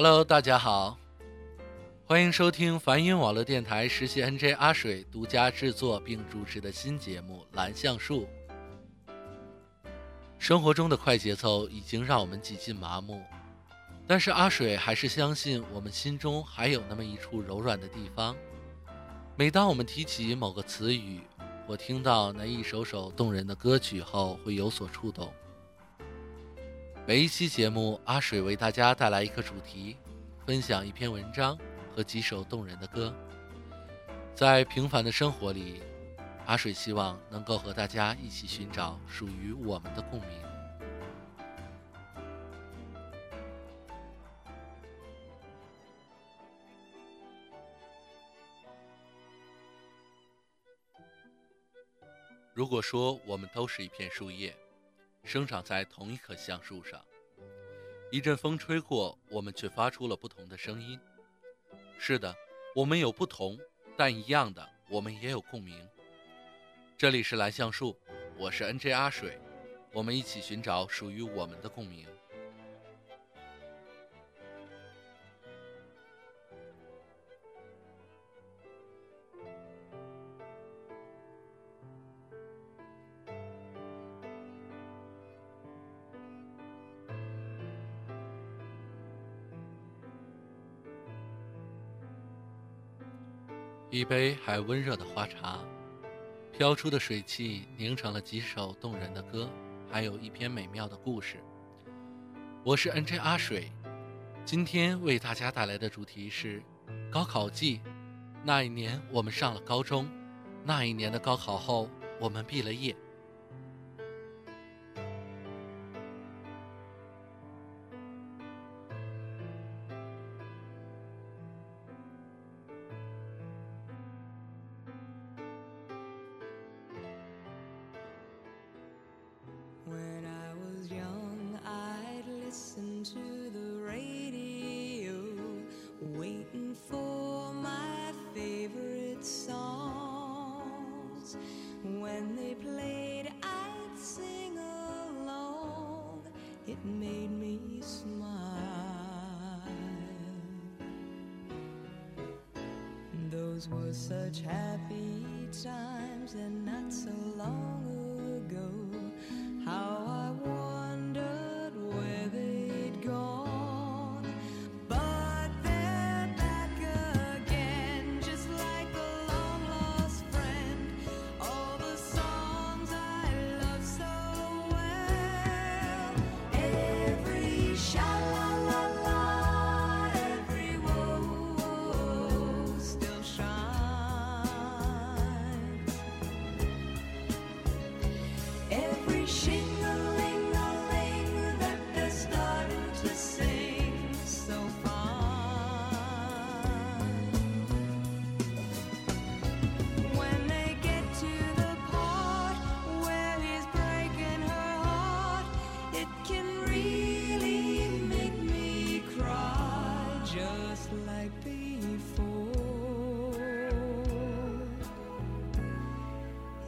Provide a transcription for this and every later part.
Hello，大家好，欢迎收听梵音网络电台实习 NJ 阿水独家制作并主持的新节目《蓝橡树》。生活中的快节奏已经让我们几近麻木，但是阿水还是相信我们心中还有那么一处柔软的地方。每当我们提起某个词语，我听到那一首首动人的歌曲后，会有所触动。每一期节目，阿水为大家带来一个主题，分享一篇文章和几首动人的歌。在平凡的生活里，阿水希望能够和大家一起寻找属于我们的共鸣。如果说我们都是一片树叶。生长在同一棵橡树上，一阵风吹过，我们却发出了不同的声音。是的，我们有不同，但一样的，我们也有共鸣。这里是蓝橡树，我是 N J 阿水，我们一起寻找属于我们的共鸣。一杯还温热的花茶，飘出的水汽凝成了几首动人的歌，还有一篇美妙的故事。我是 N J 阿水，今天为大家带来的主题是高考季。那一年我们上了高中，那一年的高考后，我们毕了业。Made me smile. Those were such happy times and not so long like before.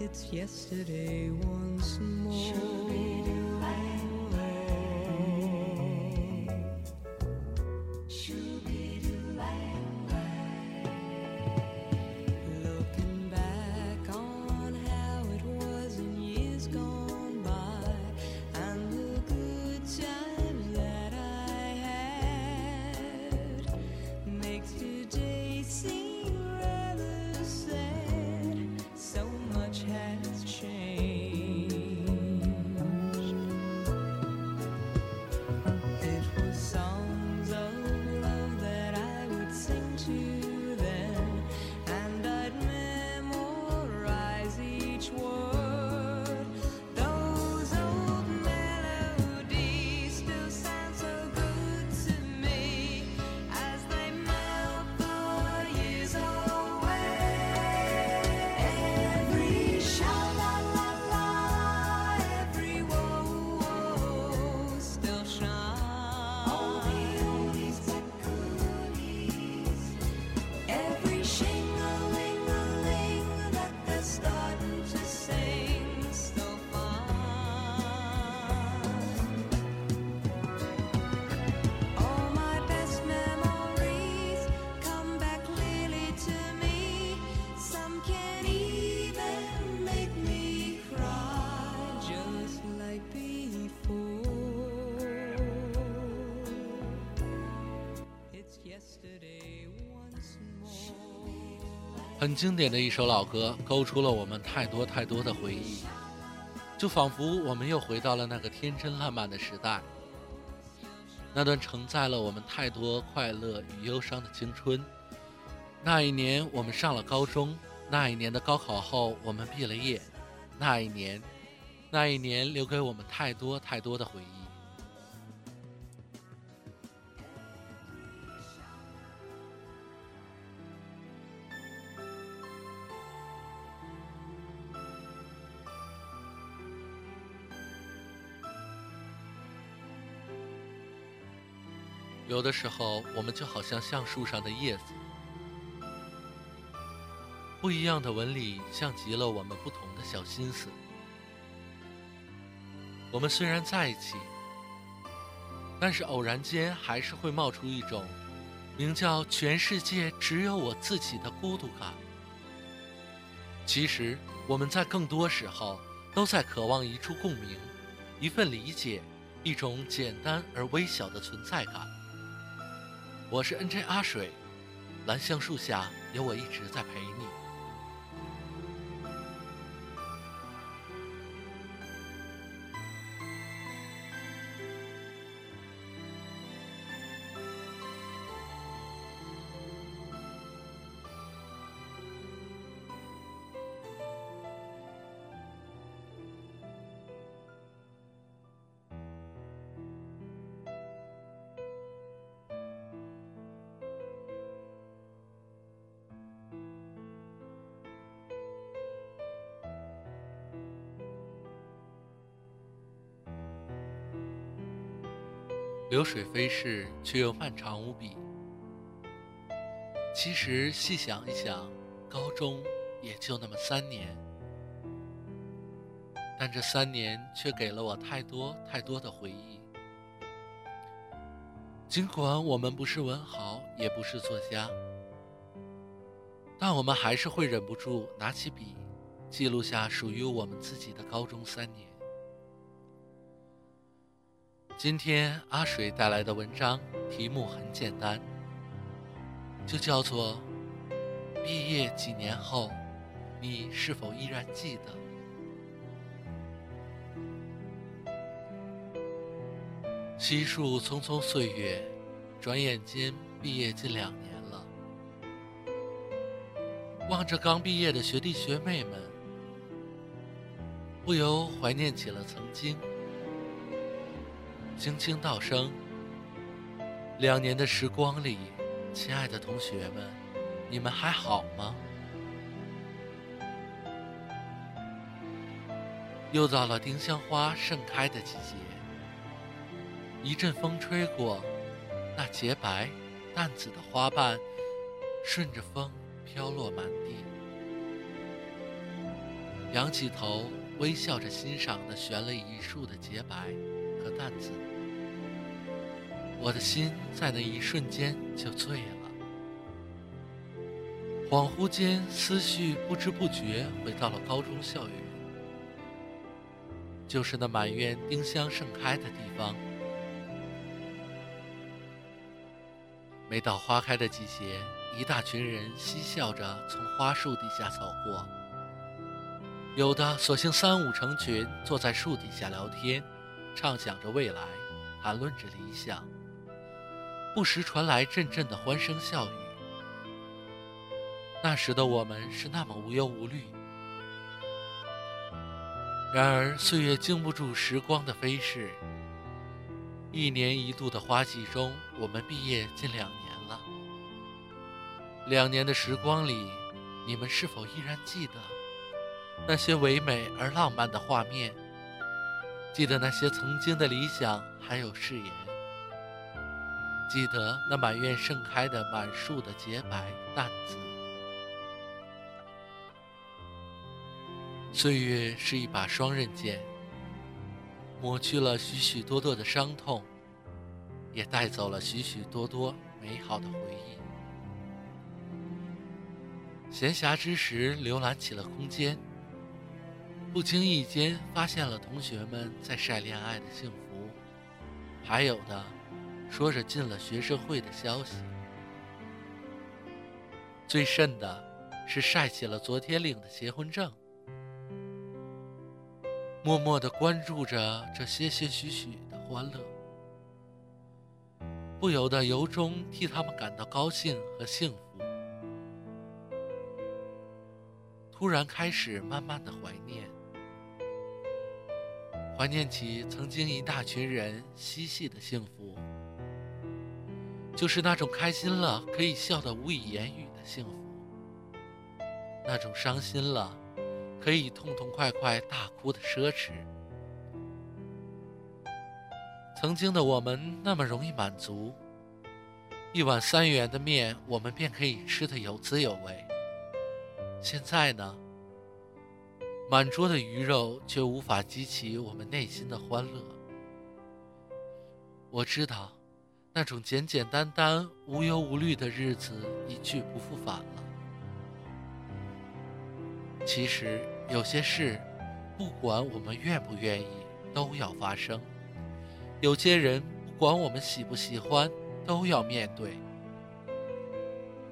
It's yesterday once more. Should be. 很经典的一首老歌，勾出了我们太多太多的回忆，就仿佛我们又回到了那个天真烂漫的时代，那段承载了我们太多快乐与忧伤的青春。那一年，我们上了高中；那一年的高考后，我们毕了业；那一年，那一年留给我们太多太多的回忆。有的时候，我们就好像橡树上的叶子，不一样的纹理像极了我们不同的小心思。我们虽然在一起，但是偶然间还是会冒出一种名叫“全世界只有我自己”的孤独感。其实，我们在更多时候都在渴望一处共鸣，一份理解，一种简单而微小的存在感。我是 NJ 阿水，兰香树下有我一直在陪你。流水飞逝，却又漫长无比。其实细想一想，高中也就那么三年，但这三年却给了我太多太多的回忆。尽管我们不是文豪，也不是作家，但我们还是会忍不住拿起笔，记录下属于我们自己的高中三今天阿水带来的文章题目很简单，就叫做“毕业几年后，你是否依然记得？”悉数匆匆岁月，转眼间毕业近两年了。望着刚毕业的学弟学妹们，不由怀念起了曾经。轻轻道声：“两年的时光里，亲爱的同学们，你们还好吗？”又到了丁香花盛开的季节，一阵风吹过，那洁白、淡紫的花瓣顺着风飘落满地。仰起头，微笑着欣赏那悬了一树的洁白和淡紫。我的心在那一瞬间就醉了，恍惚间思绪不知不觉回到了高中校园，就是那满院丁香盛开的地方。每到花开的季节，一大群人嬉笑着从花树底下走过，有的索性三五成群坐在树底下聊天，畅想着未来，谈论着理想。不时传来阵阵的欢声笑语。那时的我们是那么无忧无虑。然而岁月经不住时光的飞逝，一年一度的花季中，我们毕业近两年了。两年的时光里，你们是否依然记得那些唯美而浪漫的画面？记得那些曾经的理想还有誓言？记得那满院盛开的满树的洁白淡紫。岁月是一把双刃剑，抹去了许许多多的伤痛，也带走了许许多多美好的回忆。闲暇之时，浏览起了空间，不经意间发现了同学们在晒恋爱的幸福，还有的。说着进了学生会的消息，最甚的是晒起了昨天领的结婚证，默默的关注着这些些许许的欢乐，不由得由衷替他们感到高兴和幸福。突然开始慢慢的怀念，怀念起曾经一大群人嬉戏的幸福，就是那种开心了可以笑得无以言语的幸福。那种伤心了，可以痛痛快快大哭的奢侈。曾经的我们那么容易满足，一碗三元的面，我们便可以吃得有滋有味。现在呢，满桌的鱼肉却无法激起我们内心的欢乐。我知道，那种简简单单、无忧无虑的日子一去不复返了。其实有些事，不管我们愿不愿意，都要发生；有些人，不管我们喜不喜欢，都要面对。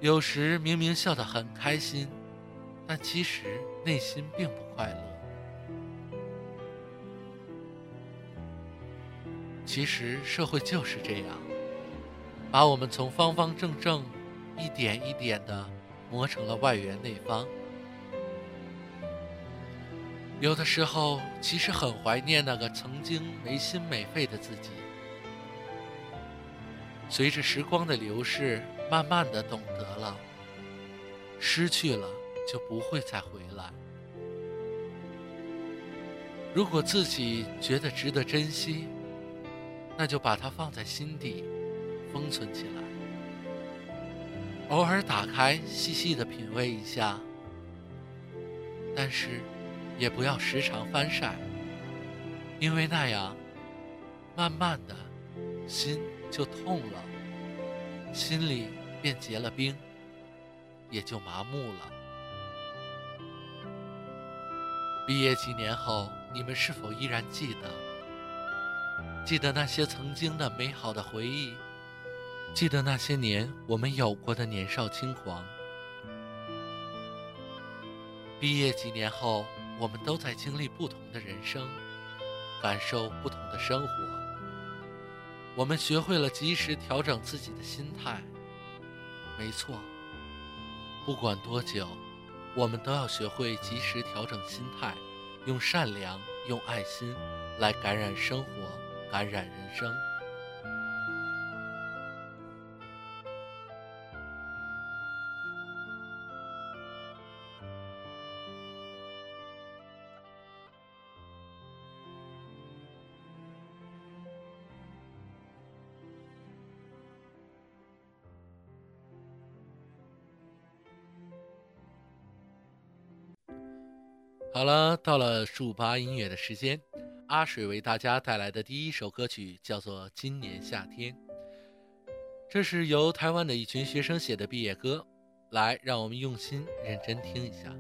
有时明明笑得很开心，但其实内心并不快乐。其实社会就是这样，把我们从方方正正，一点一点的磨成了外圆内方。有的时候，其实很怀念那个曾经没心没肺的自己。随着时光的流逝，慢慢的懂得了，失去了就不会再回来。如果自己觉得值得珍惜，那就把它放在心底，封存起来，偶尔打开，细细的品味一下。但是。也不要时常翻晒，因为那样，慢慢的，心就痛了，心里便结了冰，也就麻木了。毕业几年后，你们是否依然记得？记得那些曾经的美好的回忆，记得那些年我们有过的年少轻狂。毕业几年后。我们都在经历不同的人生，感受不同的生活。我们学会了及时调整自己的心态。没错，不管多久，我们都要学会及时调整心态，用善良、用爱心来感染生活，感染人生。到了数八音乐的时间，阿水为大家带来的第一首歌曲叫做《今年夏天》，这是由台湾的一群学生写的毕业歌，来，让我们用心认真听一下。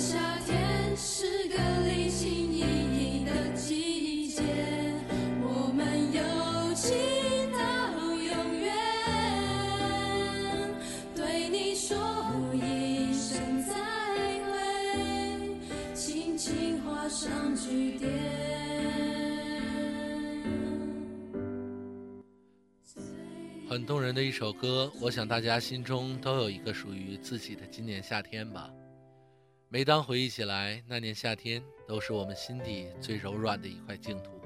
夏天是个离情依依的季节，我们友情到永远。对你说一声再会，轻轻画上句点。很动人的一首歌，我想大家心中都有一个属于自己的今年夏天吧。每当回忆起来，那年夏天都是我们心底最柔软的一块净土。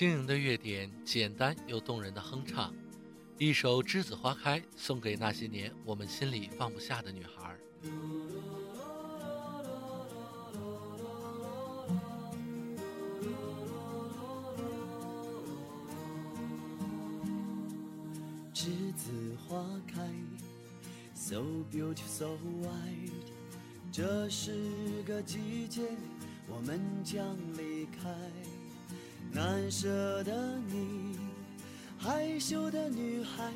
轻盈的乐点，简单又动人的哼唱，一首《栀子花开》送给那些年我们心里放不下的女孩。栀子花开，so beautiful, so white。这是个季节，我们将离难舍的你，害羞的女孩，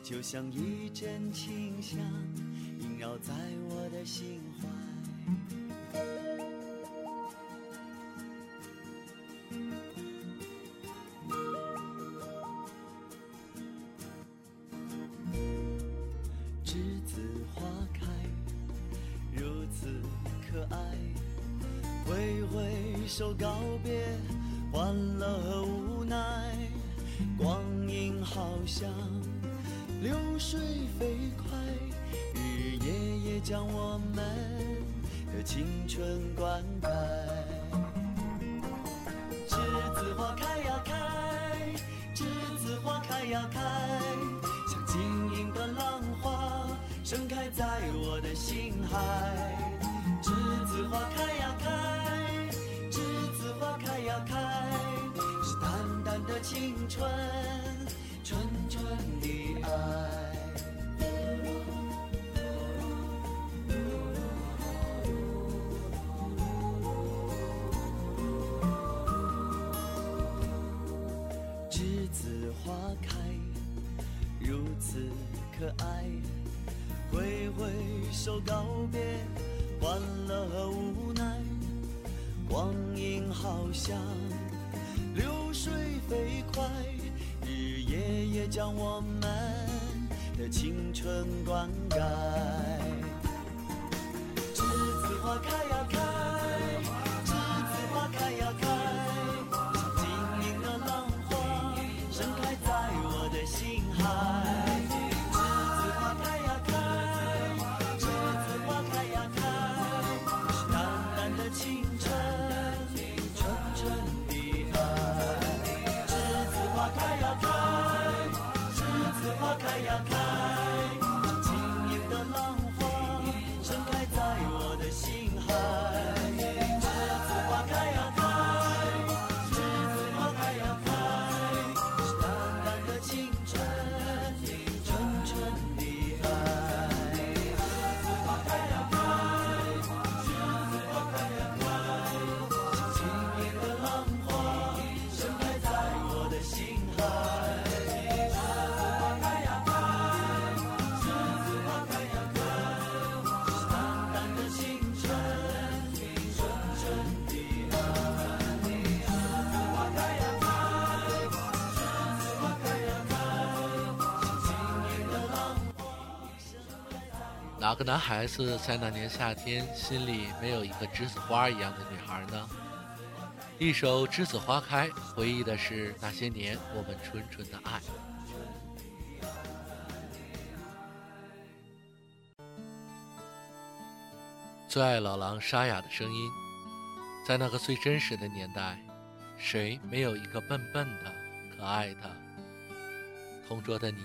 就像一阵清香，萦绕在我的心。我的心海栀子花开呀开栀子花开呀开是淡淡的青春纯纯的爱栀子花开如此可爱。挥挥手告别欢乐和无奈，光阴好像流水飞快，日夜夜将我们的青春灌溉。栀子花开呀开，哪个男孩子在那年夏天心里没有一个栀子花一样的女孩呢？一首《栀子花开》回忆的是那些年我们纯纯的爱。最爱老狼沙哑的声音，在那个最真实的年代，谁没有一个笨笨的、可爱的、同桌的你？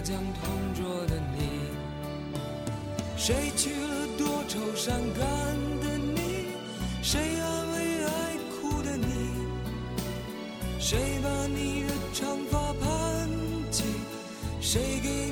将同桌的你。谁娶了多愁善感的你？谁安慰爱哭的你？谁把你的长发盘起？谁给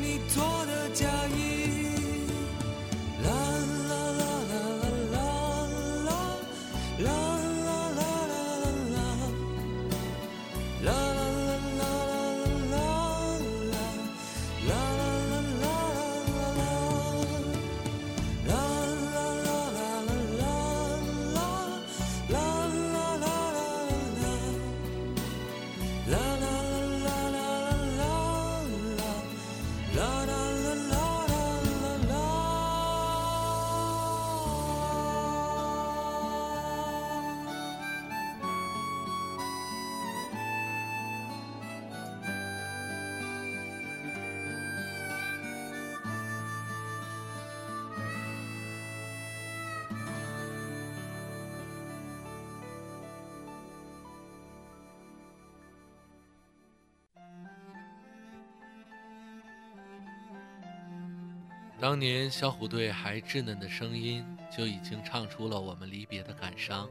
当年小虎队还稚嫩的声音，就已经唱出了我们离别的感伤。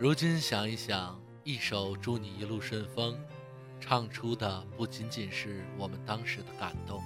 如今想一想，一首《祝你一路顺风》，唱出的不仅仅是我们当时的感动。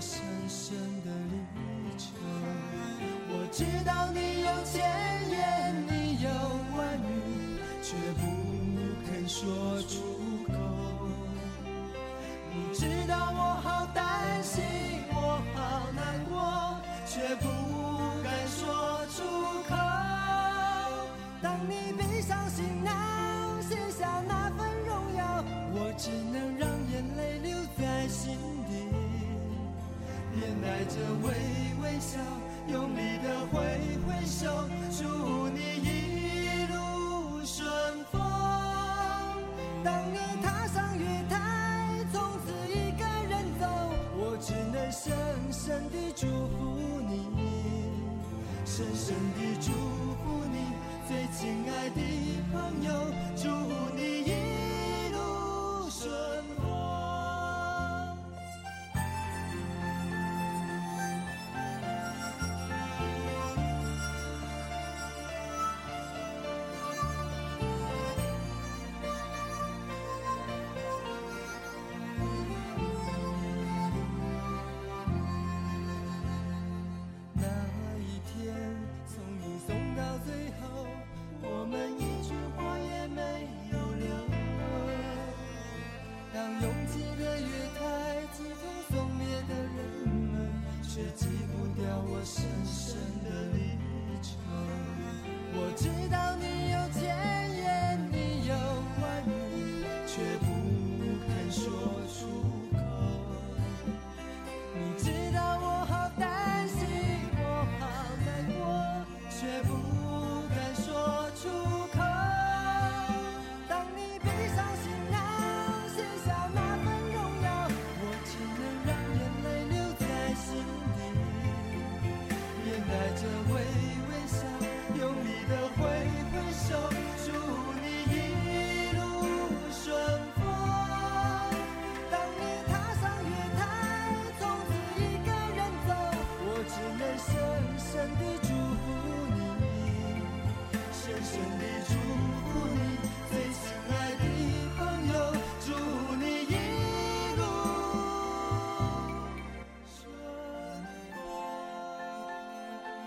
você. 深深地祝福你，最亲爱的朋友，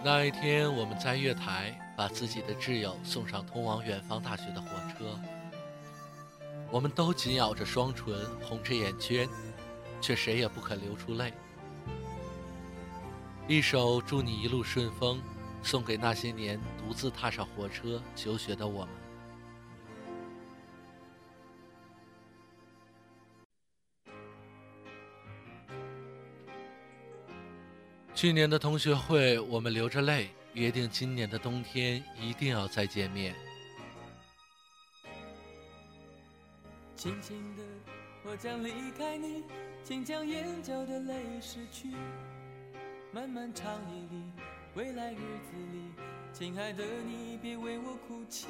那一天，我们在月台把自己的挚友送上通往远方大学的火车，我们都紧咬着双唇，红着眼圈，却谁也不肯流出泪。一首《祝你一路顺风》，送给那些年独自踏上火车求学的我们。去年的同学会，我们流着泪约定，今年的冬天一定要再见面。轻轻的，我将离开你，请将眼角的泪拭去。漫漫长夜里，未来日子里，亲爱的你别为我哭泣。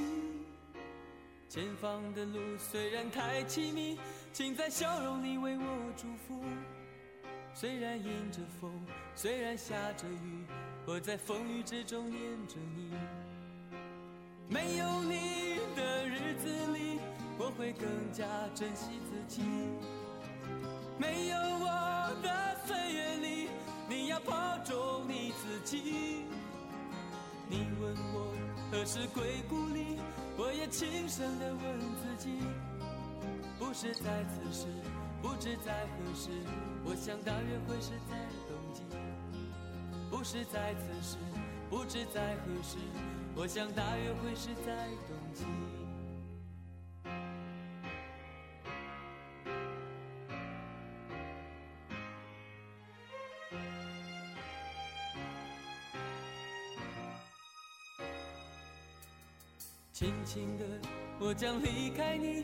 前方的路虽然太凄迷，请在笑容里为我祝福。虽然迎着风，虽然下着雨，我在风雨之中念着你。没有你的日子里，我会更加珍惜自己。没有我的岁月里，你要保重你自己。你问我何时归故里，我也轻声地问自己，不是在此时，不知在何时，我想大约会是在冬季。不是在此时，不知在何时，我想大约会是在冬季。轻轻的，我将离开你，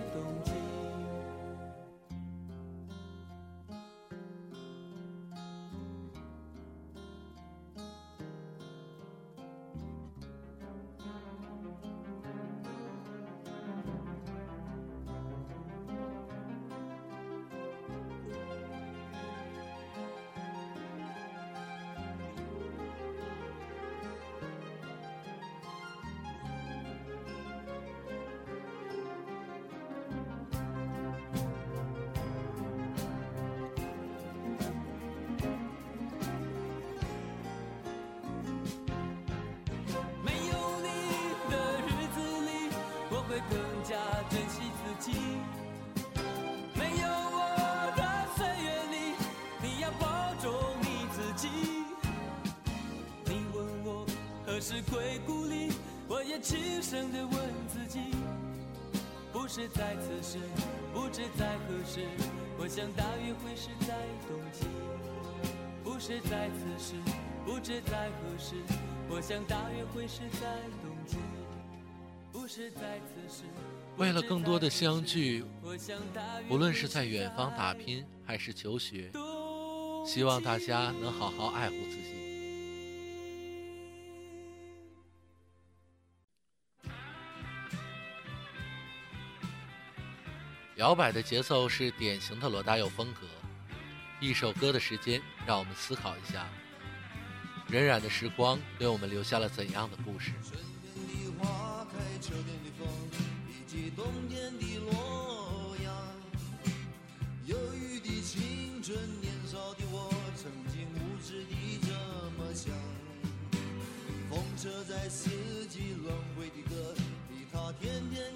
何时归故里，我也轻声地问自己。不是在此时，不知在何时，我想大约会是在冬季。不是在此时，不知在何时，我想大约会是在冬季。不是在此时，为了更多的相聚，无论是在远方打拼还是求学，希望大家能好好爱护自己。摇摆的节奏是典型的罗大佑风格。一首歌的时间，让我们思考一下：荏苒的时光给我们留下了怎样的故事？春天的花开，秋天的风，以及冬天的洛阳。忧郁的青春，年少的我，曾经无知地这么想。风车在四季轮回的歌里，它天天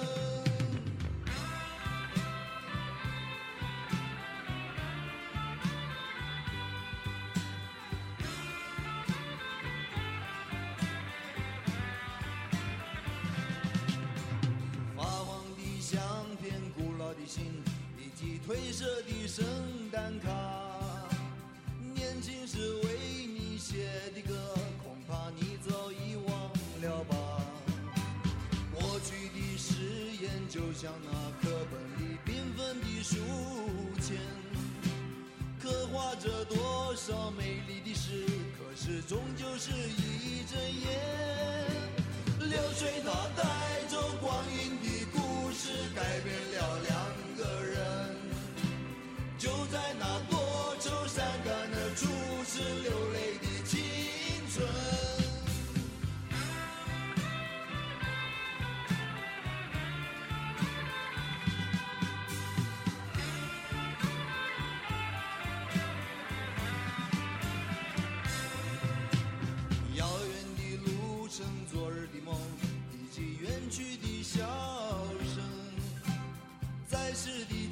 前，刻画着多少美丽的诗，可是终究是一阵烟。流水它带走光阴的故事，改变了两个人。就在那多愁善感的初次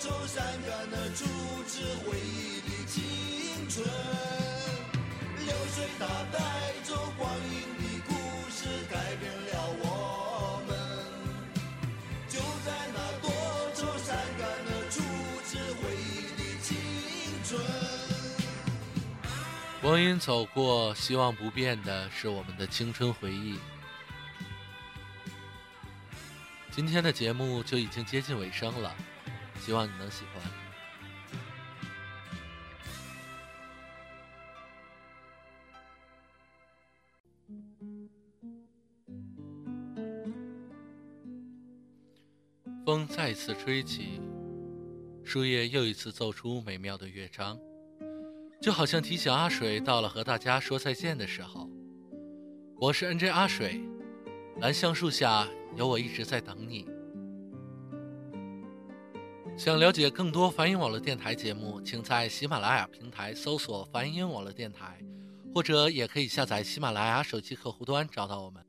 愁善感的初次回忆的青春，流水它带走光阴的故事，改变了我们。就在那多愁善感的初次回忆的青春。光阴走过，希望不变的是我们的青春回忆。今天的节目就已经接近尾声了，希望你能喜欢。风再次吹起，树叶又一次奏出美妙的乐章。就好像提醒阿水到了和大家说再见的时候。我是 NJ 阿水，兰香树下有我一直在等你。想了解更多梵音网络电台节目，请在喜马拉雅平台搜索“梵音网络电台”，或者也可以下载喜马拉雅手机客户端找到我们。